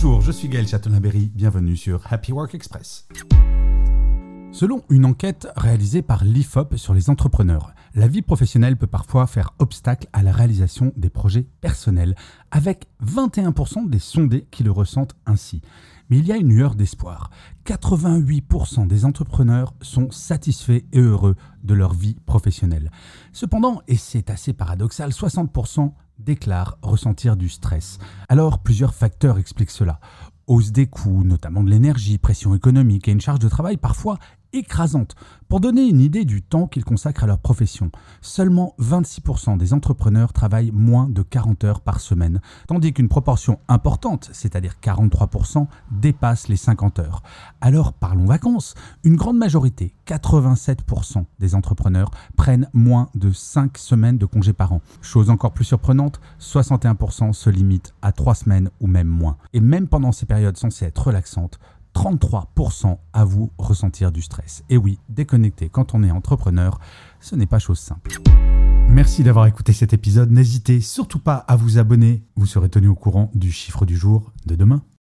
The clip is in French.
Bonjour, je suis Gaël Chatonaberry, bienvenue sur Happy Work Express. Selon une enquête réalisée par l'IFOP sur les entrepreneurs, la vie professionnelle peut parfois faire obstacle à la réalisation des projets personnels, avec 21% des sondés qui le ressentent ainsi. Mais il y a une lueur d'espoir. 88% des entrepreneurs sont satisfaits et heureux de leur vie professionnelle. Cependant, et c'est assez paradoxal, 60% déclarent ressentir du stress. Alors, plusieurs facteurs expliquent cela. Hausse des coûts, notamment de l'énergie, pression économique et une charge de travail parfois écrasante. Pour donner une idée du temps qu'ils consacrent à leur profession, seulement 26% des entrepreneurs travaillent moins de 40 heures par semaine, tandis qu'une proportion importante, c'est-à-dire 43%, dépasse les 50 heures. Alors parlons vacances. Une grande majorité, 87% des entrepreneurs, prennent moins de 5 semaines de congés par an. Chose encore plus surprenante, 61% se limitent à 3 semaines ou même moins. Et même pendant ces périodes censées être relaxantes, 33% avouent ressentir du stress. Et oui, déconnecter quand on est entrepreneur, ce n'est pas chose simple. Merci d'avoir écouté cet épisode. N'hésitez surtout pas à vous abonner. Vous serez tenu au courant du chiffre du jour de demain.